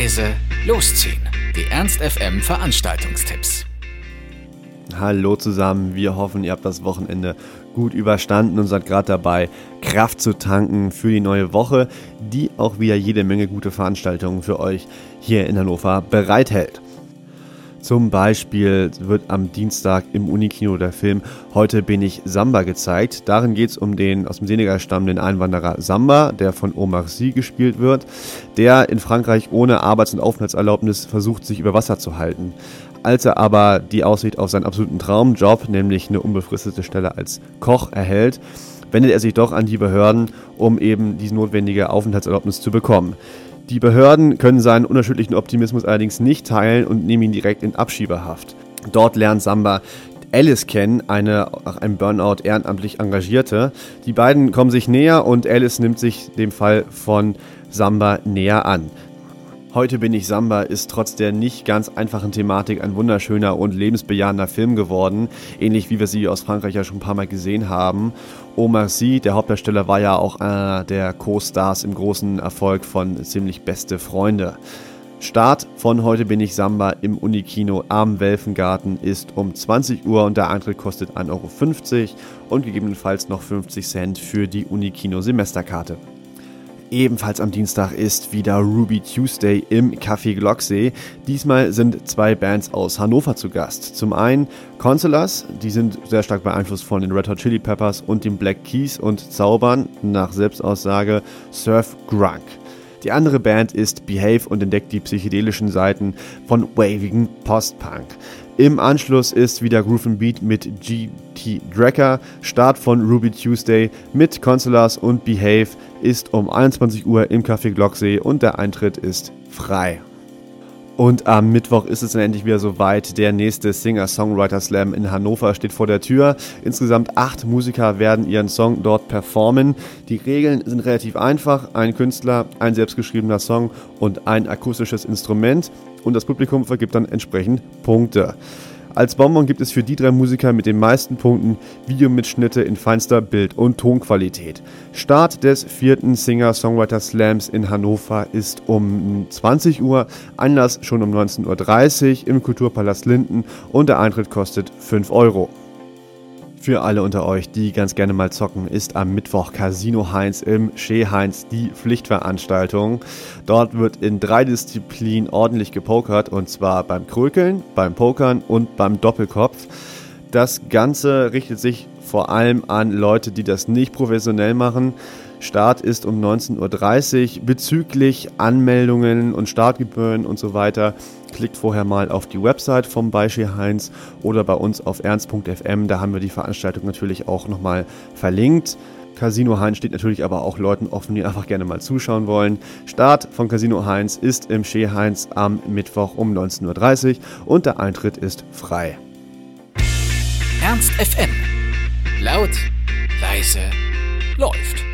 leise, losziehen. Die Ernst FM Veranstaltungstipps. Hallo zusammen, wir hoffen, ihr habt das Wochenende gut überstanden und seid gerade dabei, Kraft zu tanken für die neue Woche, die auch wieder jede Menge gute Veranstaltungen für euch hier in Hannover bereithält. Zum Beispiel wird am Dienstag im Unikino der Film Heute bin ich Samba gezeigt. Darin geht es um den aus dem Senegal stammenden Einwanderer Samba, der von Omar Sy gespielt wird, der in Frankreich ohne Arbeits- und Aufenthaltserlaubnis versucht, sich über Wasser zu halten. Als er aber die Aussicht auf seinen absoluten Traumjob, nämlich eine unbefristete Stelle als Koch, erhält, wendet er sich doch an die Behörden, um eben diese notwendige Aufenthaltserlaubnis zu bekommen. Die Behörden können seinen unerschütterlichen Optimismus allerdings nicht teilen und nehmen ihn direkt in Abschiebehaft. Dort lernt Samba Alice kennen, eine nach einem Burnout ehrenamtlich Engagierte. Die beiden kommen sich näher und Alice nimmt sich dem Fall von Samba näher an. Heute bin ich Samba ist trotz der nicht ganz einfachen Thematik ein wunderschöner und lebensbejahender Film geworden, ähnlich wie wir sie aus Frankreich ja schon ein paar Mal gesehen haben. Omar Sy, der Hauptdarsteller, war ja auch einer der Co-Stars im großen Erfolg von Ziemlich Beste Freunde. Start von Heute bin ich Samba im Unikino am Welfengarten ist um 20 Uhr und der Eintritt kostet 1,50 Euro und gegebenenfalls noch 50 Cent für die Unikino Semesterkarte. Ebenfalls am Dienstag ist wieder Ruby Tuesday im Café Glocksee. Diesmal sind zwei Bands aus Hannover zu Gast. Zum einen Consulas, die sind sehr stark beeinflusst von den Red Hot Chili Peppers und den Black Keys und zaubern nach Selbstaussage Surf Grunk. Die andere Band ist Behave und entdeckt die psychedelischen Seiten von wavigen Postpunk. Im Anschluss ist wieder Groove Beat mit GT Drecker. Start von Ruby Tuesday mit Consulas und Behave ist um 21 Uhr im Café Glocksee und der Eintritt ist frei. Und am Mittwoch ist es dann endlich wieder soweit. Der nächste Singer-Songwriter-Slam in Hannover steht vor der Tür. Insgesamt acht Musiker werden ihren Song dort performen. Die Regeln sind relativ einfach. Ein Künstler, ein selbstgeschriebener Song und ein akustisches Instrument. Und das Publikum vergibt dann entsprechend Punkte. Als Bonbon gibt es für die drei Musiker mit den meisten Punkten Videomitschnitte in feinster Bild- und Tonqualität. Start des vierten Singer-Songwriter-Slams in Hannover ist um 20 Uhr, Anlass schon um 19.30 Uhr im Kulturpalast Linden und der Eintritt kostet 5 Euro. Für alle unter euch, die ganz gerne mal zocken, ist am Mittwoch Casino Heinz im Schee Heinz die Pflichtveranstaltung. Dort wird in drei Disziplinen ordentlich gepokert und zwar beim Krökeln, beim Pokern und beim Doppelkopf. Das Ganze richtet sich vor allem an Leute, die das nicht professionell machen. Start ist um 19.30 Uhr. Bezüglich Anmeldungen und Startgebühren und so weiter, klickt vorher mal auf die Website vom Beispiel Heinz oder bei uns auf ernst.fm. Da haben wir die Veranstaltung natürlich auch nochmal verlinkt. Casino Heinz steht natürlich aber auch Leuten offen, die einfach gerne mal zuschauen wollen. Start von Casino Heinz ist im Schee Heinz am Mittwoch um 19.30 Uhr und der Eintritt ist frei. Ernst FM. Laut, leise, läuft.